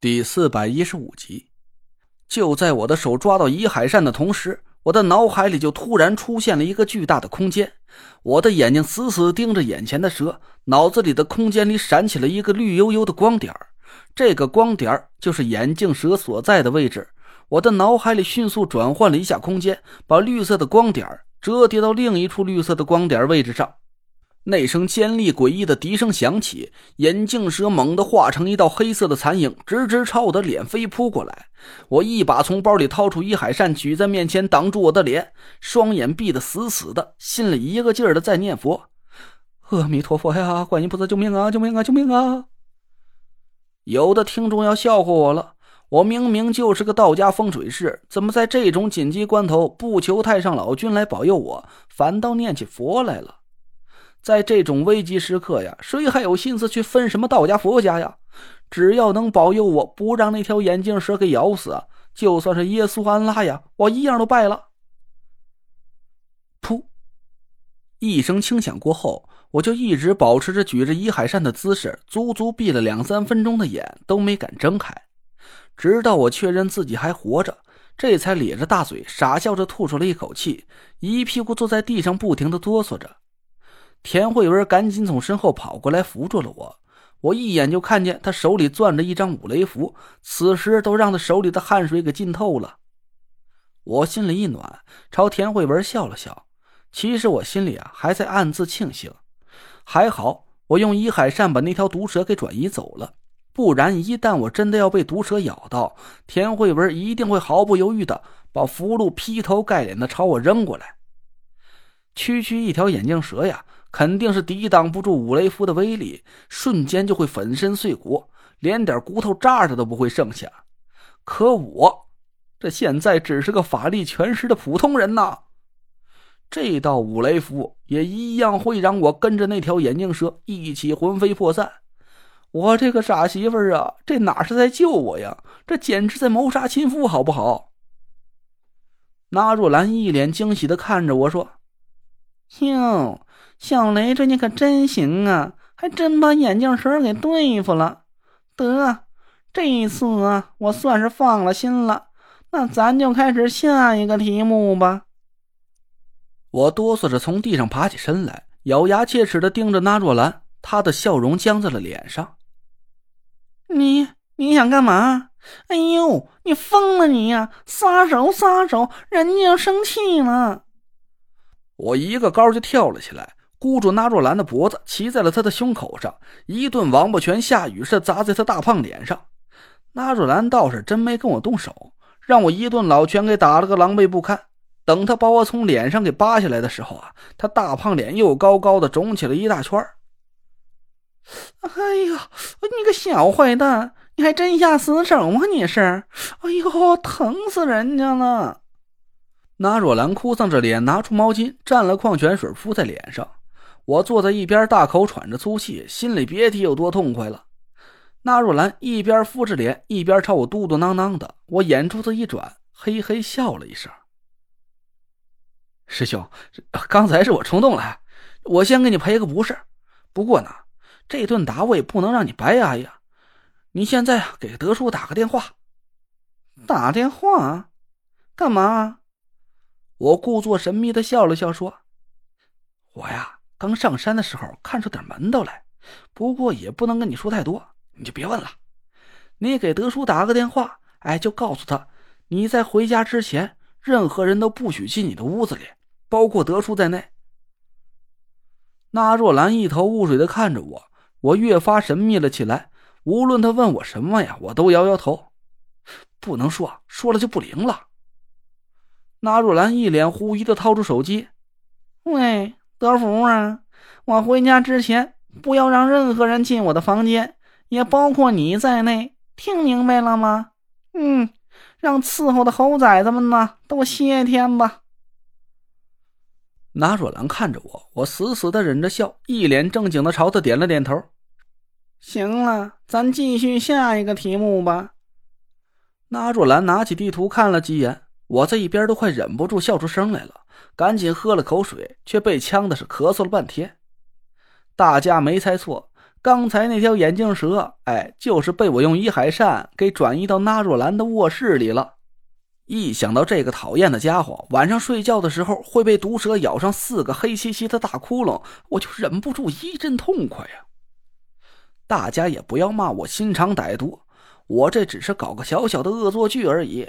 第四百一十五集，就在我的手抓到伊海善的同时，我的脑海里就突然出现了一个巨大的空间。我的眼睛死死盯着眼前的蛇，脑子里的空间里闪起了一个绿油油的光点这个光点就是眼镜蛇所在的位置。我的脑海里迅速转换了一下空间，把绿色的光点折叠到另一处绿色的光点位置上。那声尖利诡异的笛声响起，眼镜蛇猛地化成一道黑色的残影，直直朝我的脸飞扑过来。我一把从包里掏出一海扇，举在面前挡住我的脸，双眼闭得死死的，心里一个劲儿的在念佛：“阿弥陀佛呀，观音菩萨救命啊，救命啊，救命啊！”有的听众要笑话我了，我明明就是个道家风水师，怎么在这种紧急关头不求太上老君来保佑我，反倒念起佛来了？在这种危急时刻呀，谁还有心思去分什么道家佛家呀？只要能保佑我不让那条眼镜蛇给咬死，就算是耶稣安拉呀，我一样都拜了。噗！一声轻响过后，我就一直保持着举着一海扇的姿势，足足闭了两三分钟的眼都没敢睁开，直到我确认自己还活着，这才咧着大嘴傻笑着吐出了一口气，一屁股坐在地上，不停的哆嗦着。田慧文赶紧从身后跑过来扶住了我，我一眼就看见他手里攥着一张五雷符，此时都让他手里的汗水给浸透了。我心里一暖，朝田慧文笑了笑。其实我心里啊还在暗自庆幸，还好我用伊海扇把那条毒蛇给转移走了，不然一旦我真的要被毒蛇咬到，田慧文一定会毫不犹豫的把符箓劈头盖脸的朝我扔过来。区区一条眼镜蛇呀！肯定是抵挡不住五雷符的威力，瞬间就会粉身碎骨，连点骨头渣子都不会剩下。可我这现在只是个法力全失的普通人呐，这道五雷符也一样会让我跟着那条眼镜蛇一起魂飞魄散。我这个傻媳妇儿啊，这哪是在救我呀？这简直在谋杀亲夫，好不好？纳若兰一脸惊喜的看着我说：“哟。”小雷这你可真行啊，还真把眼镜蛇给对付了。得，这一次啊，我算是放了心了。那咱就开始下一个题目吧。我哆嗦着从地上爬起身来，咬牙切齿的盯着那若兰，她的笑容僵在了脸上。你你想干嘛？哎呦，你疯了你呀！撒手撒手，人家要生气了。我一个高就跳了起来。箍住纳若兰的脖子，骑在了他的胸口上，一顿王八拳下雨似砸在他大胖脸上。纳若兰倒是真没跟我动手，让我一顿老拳给打了个狼狈不堪。等他把我从脸上给扒下来的时候啊，他大胖脸又高高的肿起了一大圈哎呀，你个小坏蛋，你还真下死手啊！你是，哎呦，疼死人家了！纳若兰哭丧着脸，拿出毛巾蘸了矿泉水敷在脸上。我坐在一边，大口喘着粗气，心里别提有多痛快了。纳若兰一边敷着脸，一边朝我嘟嘟囔囔的。我眼珠子一转，嘿嘿笑了一声。师兄，刚才是我冲动了，我先给你赔个不是。不过呢，这顿打我也不能让你白挨呀。你现在，给德叔打个电话。打电话？干嘛？我故作神秘的笑了笑，说：“我呀。”刚上山的时候看出点门道来，不过也不能跟你说太多，你就别问了。你给德叔打个电话，哎，就告诉他，你在回家之前，任何人都不许进你的屋子里，包括德叔在内。那若兰一头雾水的看着我，我越发神秘了起来。无论他问我什么呀，我都摇摇头，不能说，说了就不灵了。那若兰一脸狐疑的掏出手机，喂。德福啊，我回家之前不要让任何人进我的房间，也包括你在内，听明白了吗？嗯，让伺候的猴崽子们呢都歇天吧。拿若兰看着我，我死死的忍着笑，一脸正经的朝他点了点头。行了，咱继续下一个题目吧。拿若兰拿起地图看了几眼，我在一边都快忍不住笑出声来了。赶紧喝了口水，却被呛的是咳嗽了半天。大家没猜错，刚才那条眼镜蛇，哎，就是被我用伊海扇给转移到纳若兰的卧室里了。一想到这个讨厌的家伙晚上睡觉的时候会被毒蛇咬上四个黑漆漆的大窟窿，我就忍不住一阵痛快呀！大家也不要骂我心肠歹毒，我这只是搞个小小的恶作剧而已。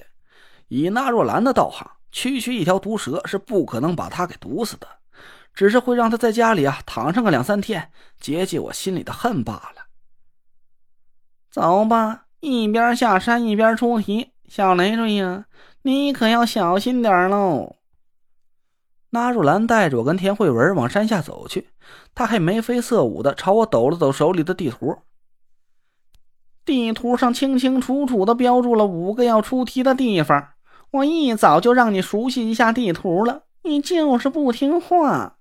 以纳若兰的道行，区区一条毒蛇是不可能把他给毒死的，只是会让他在家里啊躺上个两三天，解解我心里的恨罢了。走吧，一边下山一边出题，小累赘呀！你可要小心点喽！纳若兰带着我跟田慧文往山下走去，他还眉飞色舞的朝我抖了抖手里的地图。地图上清清楚楚的标注了五个要出题的地方，我一早就让你熟悉一下地图了，你就是不听话。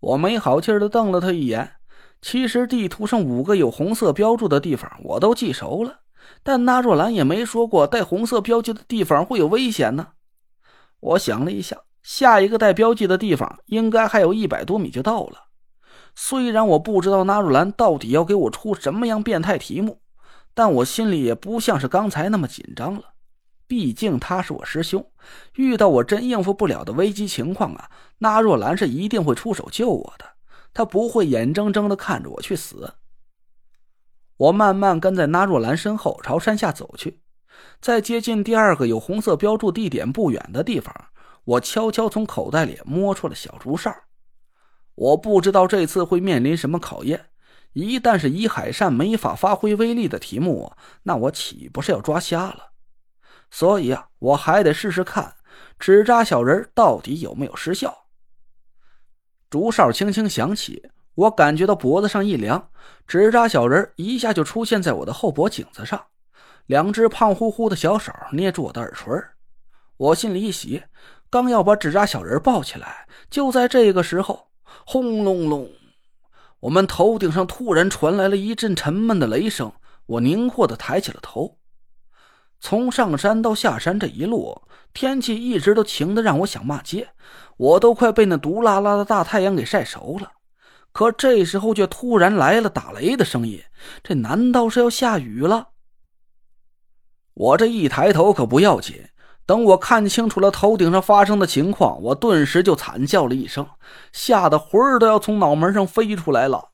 我没好气的瞪了他一眼。其实地图上五个有红色标注的地方我都记熟了。但纳若兰也没说过带红色标记的地方会有危险呢。我想了一下，下一个带标记的地方应该还有一百多米就到了。虽然我不知道纳若兰到底要给我出什么样变态题目，但我心里也不像是刚才那么紧张了。毕竟他是我师兄，遇到我真应付不了的危机情况啊，那若兰是一定会出手救我的，他不会眼睁睁的看着我去死。我慢慢跟在那若兰身后，朝山下走去。在接近第二个有红色标注地点不远的地方，我悄悄从口袋里摸出了小竹哨。我不知道这次会面临什么考验。一旦是以海扇没法发挥威力的题目，那我岂不是要抓瞎了？所以啊，我还得试试看纸扎小人到底有没有失效。竹哨轻轻响起。我感觉到脖子上一凉，纸扎小人一下就出现在我的后脖颈子上，两只胖乎乎的小手捏住我的耳垂。我心里一喜，刚要把纸扎小人抱起来，就在这个时候，轰隆隆，我们头顶上突然传来了一阵沉闷的雷声。我凝惑的抬起了头，从上山到下山这一路，天气一直都晴的让我想骂街，我都快被那毒辣辣的大太阳给晒熟了。可这时候却突然来了打雷的声音，这难道是要下雨了？我这一抬头可不要紧，等我看清楚了头顶上发生的情况，我顿时就惨叫了一声，吓得魂儿都要从脑门上飞出来了。